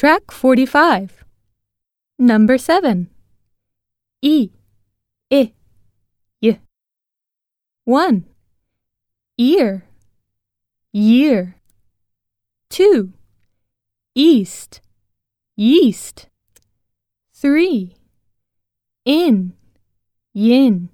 Track 45. Number 7. E, I, y. 1. Ear, year. 2. East, yeast. 3. In, yin.